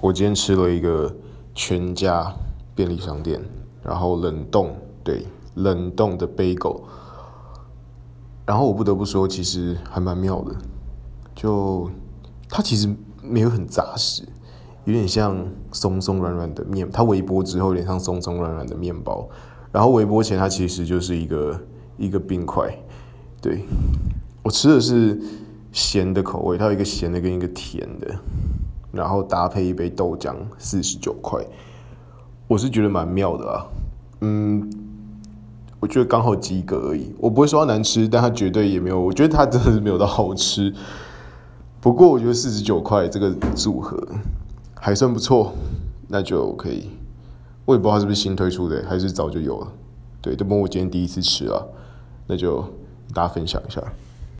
我今天吃了一个全家便利商店，然后冷冻，对，冷冻的 bagel。然后我不得不说，其实还蛮妙的，就它其实没有很扎实，有点像松松软软的面。它微波之后有点像松松软软的面包，然后微波前它其实就是一个一个冰块。对，我吃的是咸的口味，它有一个咸的跟一个甜的。然后搭配一杯豆浆，四十九块，我是觉得蛮妙的啊。嗯，我觉得刚好及格而已。我不会说它难吃，但它绝对也没有，我觉得它真的是没有到好吃。不过我觉得四十九块这个组合还算不错，那就可以。我也不知道它是不是新推出的，还是早就有了。对，这不我今天第一次吃啊，那就大家分享一下。